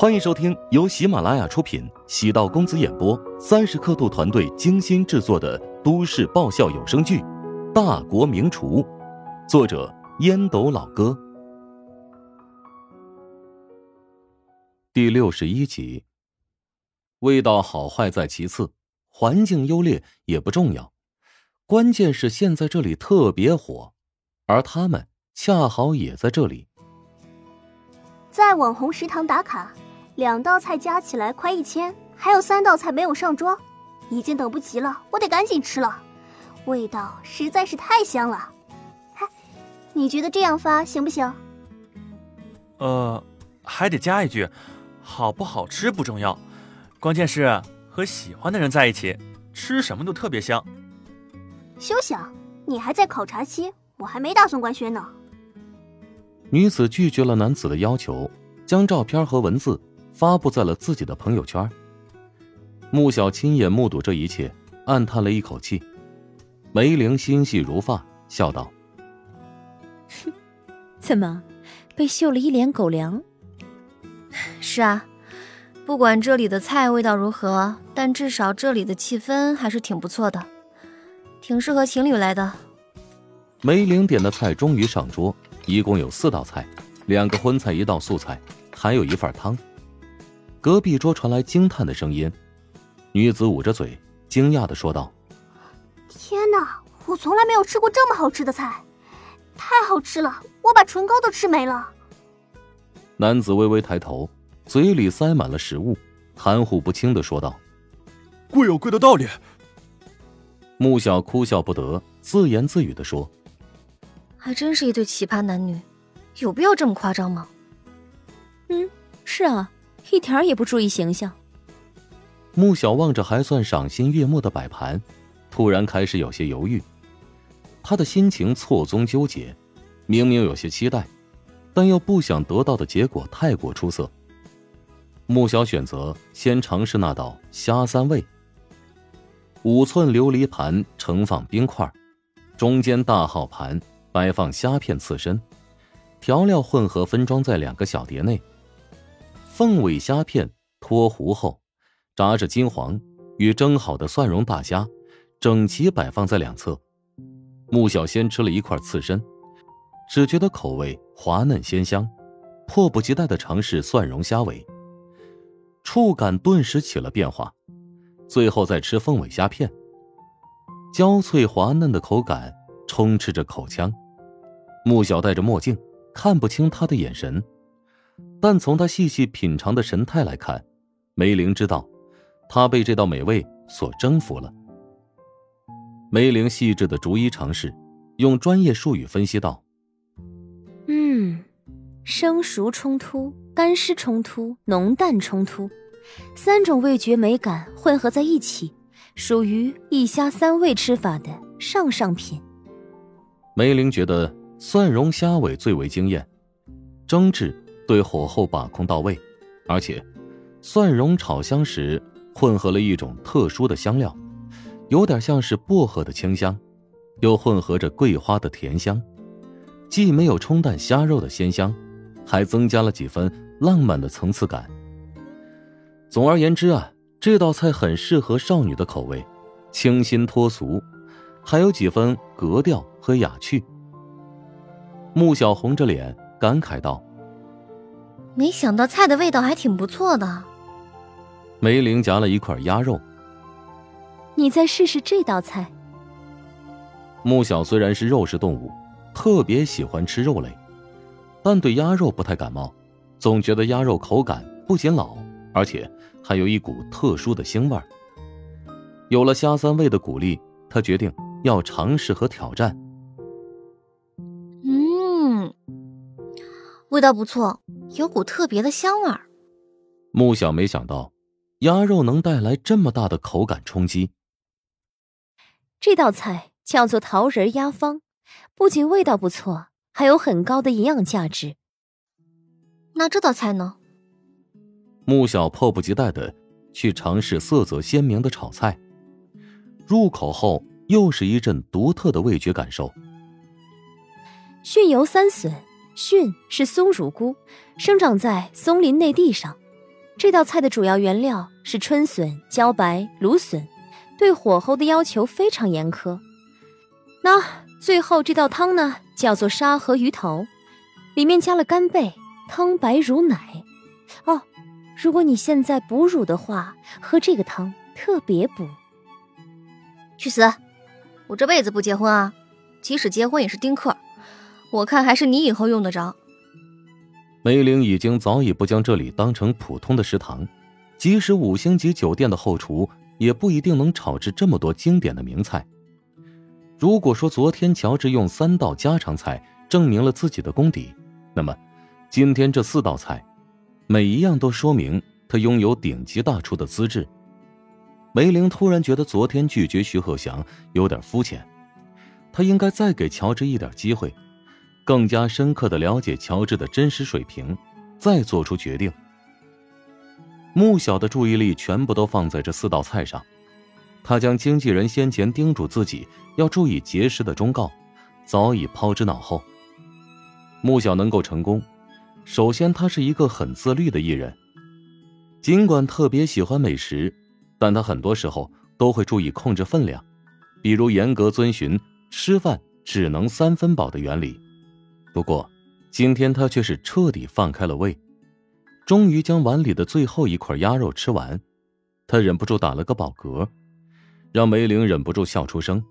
欢迎收听由喜马拉雅出品、喜道公子演播、三十刻度团队精心制作的都市爆笑有声剧《大国名厨》，作者烟斗老哥，第六十一集。味道好坏在其次，环境优劣也不重要，关键是现在这里特别火，而他们恰好也在这里。在网红食堂打卡。两道菜加起来快一千，还有三道菜没有上桌，已经等不及了，我得赶紧吃了，味道实在是太香了。嗨，你觉得这样发行不行？呃，还得加一句，好不好吃不重要，关键是和喜欢的人在一起，吃什么都特别香。休想，你还在考察期，我还没打算官宣呢。女子拒绝了男子的要求，将照片和文字。发布在了自己的朋友圈。穆小亲眼目睹这一切，暗叹了一口气。梅玲心细如发，笑道：“哼，怎么，被秀了一脸狗粮？是啊，不管这里的菜味道如何，但至少这里的气氛还是挺不错的，挺适合情侣来的。”梅玲点的菜终于上桌，一共有四道菜，两个荤菜，一道素菜，还有一份汤。隔壁桌传来惊叹的声音，女子捂着嘴，惊讶的说道：“天哪，我从来没有吃过这么好吃的菜，太好吃了，我把唇膏都吃没了。”男子微微抬头，嘴里塞满了食物，含糊不清的说道：“贵有贵的道理。”穆小哭笑不得，自言自语的说：“还真是一对奇葩男女，有必要这么夸张吗？”“嗯，是啊。”一点儿也不注意形象。穆小望着还算赏心悦目的摆盘，突然开始有些犹豫。他的心情错综纠结，明明有些期待，但又不想得到的结果太过出色。穆小选择先尝试那道虾三味。五寸琉璃盘盛放冰块，中间大号盘摆放虾片刺身，调料混合分装在两个小碟内。凤尾虾片脱糊后，炸至金黄，与蒸好的蒜蓉大虾整齐摆放在两侧。穆小先吃了一块刺身，只觉得口味滑嫩鲜香，迫不及待的尝试蒜蓉虾尾，触感顿时起了变化。最后再吃凤尾虾片，焦脆滑嫩的口感充斥着口腔。穆小戴着墨镜，看不清他的眼神。但从他细细品尝的神态来看，梅玲知道，他被这道美味所征服了。梅玲细致的逐一尝试，用专业术语分析道：“嗯，生熟冲突、干湿冲突、浓淡冲突，三种味觉美感混合在一起，属于一虾三味吃法的上上品。”梅玲觉得蒜蓉虾尾最为惊艳，蒸制。对火候把控到位，而且蒜蓉炒香时混合了一种特殊的香料，有点像是薄荷的清香，又混合着桂花的甜香，既没有冲淡虾肉的鲜香，还增加了几分浪漫的层次感。总而言之啊，这道菜很适合少女的口味，清新脱俗，还有几分格调和雅趣。穆小红着脸感慨道。没想到菜的味道还挺不错的。梅玲夹了一块鸭肉，你再试试这道菜。穆小虽然是肉食动物，特别喜欢吃肉类，但对鸭肉不太感冒，总觉得鸭肉口感不仅老，而且还有一股特殊的腥味儿。有了虾三味的鼓励，他决定要尝试和挑战。嗯，味道不错。有股特别的香味儿。穆小没想到，鸭肉能带来这么大的口感冲击。这道菜叫做桃仁鸭方，不仅味道不错，还有很高的营养价值。那这道菜呢？穆小迫不及待的去尝试色泽鲜明的炒菜，入口后又是一阵独特的味觉感受。熏油三笋。蕈是松乳菇，生长在松林内地上，这道菜的主要原料是春笋、茭白、芦笋，对火候的要求非常严苛。那最后这道汤呢，叫做沙河鱼头，里面加了干贝，汤白如奶。哦，如果你现在哺乳的话，喝这个汤特别补。去死！我这辈子不结婚啊，即使结婚也是丁克。我看还是你以后用得着。梅玲已经早已不将这里当成普通的食堂，即使五星级酒店的后厨也不一定能炒制这么多经典的名菜。如果说昨天乔治用三道家常菜证明了自己的功底，那么今天这四道菜，每一样都说明他拥有顶级大厨的资质。梅玲突然觉得昨天拒绝徐鹤翔有点肤浅，他应该再给乔治一点机会。更加深刻的了解乔治的真实水平，再做出决定。穆小的注意力全部都放在这四道菜上，他将经纪人先前叮嘱自己要注意节食的忠告，早已抛之脑后。穆小能够成功，首先他是一个很自律的艺人，尽管特别喜欢美食，但他很多时候都会注意控制分量，比如严格遵循吃饭只能三分饱的原理。不过，今天他却是彻底放开了胃，终于将碗里的最后一块鸭肉吃完，他忍不住打了个饱嗝，让梅玲忍不住笑出声。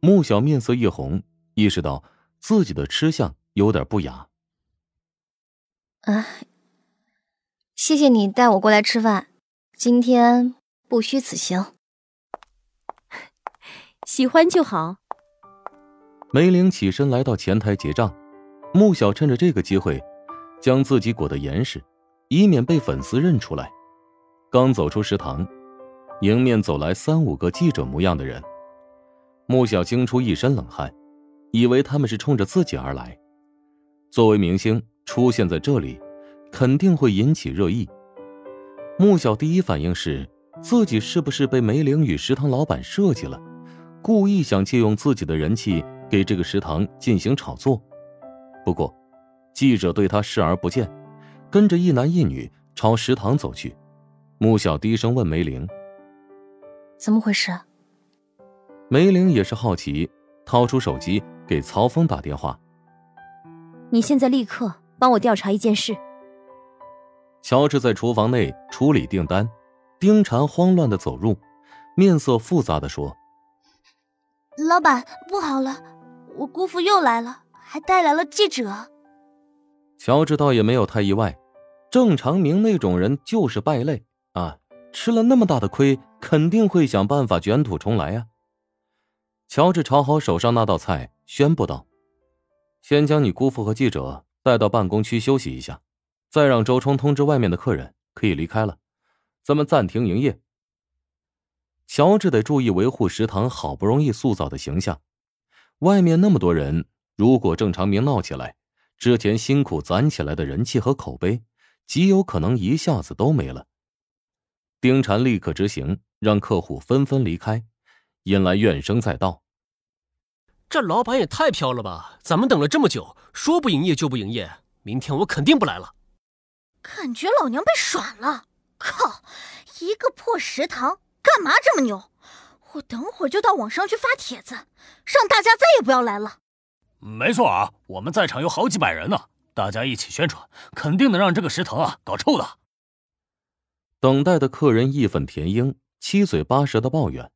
穆小面色一红，意识到自己的吃相有点不雅。啊，谢谢你带我过来吃饭，今天不虚此行。喜欢就好。梅玲起身来到前台结账。穆小趁着这个机会，将自己裹得严实，以免被粉丝认出来。刚走出食堂，迎面走来三五个记者模样的人，穆小惊出一身冷汗，以为他们是冲着自己而来。作为明星出现在这里，肯定会引起热议。穆小第一反应是，自己是不是被梅玲与食堂老板设计了，故意想借用自己的人气给这个食堂进行炒作。不过，记者对他视而不见，跟着一男一女朝食堂走去。穆小低声问梅玲：“怎么回事？”梅玲也是好奇，掏出手机给曹峰打电话：“你现在立刻帮我调查一件事。”乔治在厨房内处理订单，丁婵慌乱的走入，面色复杂的说：“老板，不好了，我姑父又来了。”还带来了记者。乔治倒也没有太意外，郑长明那种人就是败类啊，吃了那么大的亏，肯定会想办法卷土重来啊。乔治炒好手上那道菜，宣布道：“先将你姑父和记者带到办公区休息一下，再让周冲通知外面的客人可以离开了，咱们暂停营业。”乔治得注意维护食堂好不容易塑造的形象，外面那么多人。如果郑长明闹起来，之前辛苦攒起来的人气和口碑，极有可能一下子都没了。丁婵立刻执行，让客户纷纷离开，引来怨声载道。这老板也太飘了吧！咱们等了这么久，说不营业就不营业，明天我肯定不来了。感觉老娘被耍了！靠，一个破食堂，干嘛这么牛？我等会儿就到网上去发帖子，让大家再也不要来了。没错啊，我们在场有好几百人呢，大家一起宣传，肯定能让这个食堂啊搞臭的。等待的客人义愤填膺，七嘴八舌的抱怨，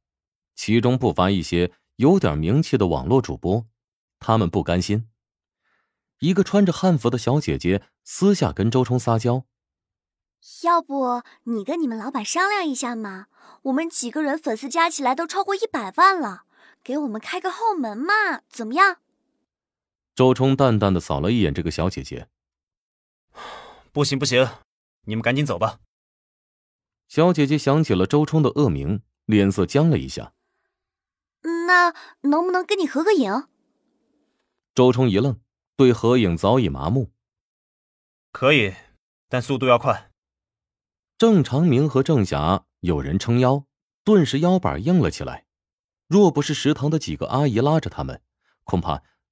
其中不乏一些有点名气的网络主播，他们不甘心。一个穿着汉服的小姐姐私下跟周冲撒娇：“要不你跟你们老板商量一下嘛，我们几个人粉丝加起来都超过一百万了，给我们开个后门嘛，怎么样？”周冲淡淡的扫了一眼这个小姐姐，不行不行，你们赶紧走吧。小姐姐想起了周冲的恶名，脸色僵了一下。那能不能跟你合个影？周冲一愣，对合影早已麻木。可以，但速度要快。郑长明和郑霞有人撑腰，顿时腰板硬了起来。若不是食堂的几个阿姨拉着他们，恐怕。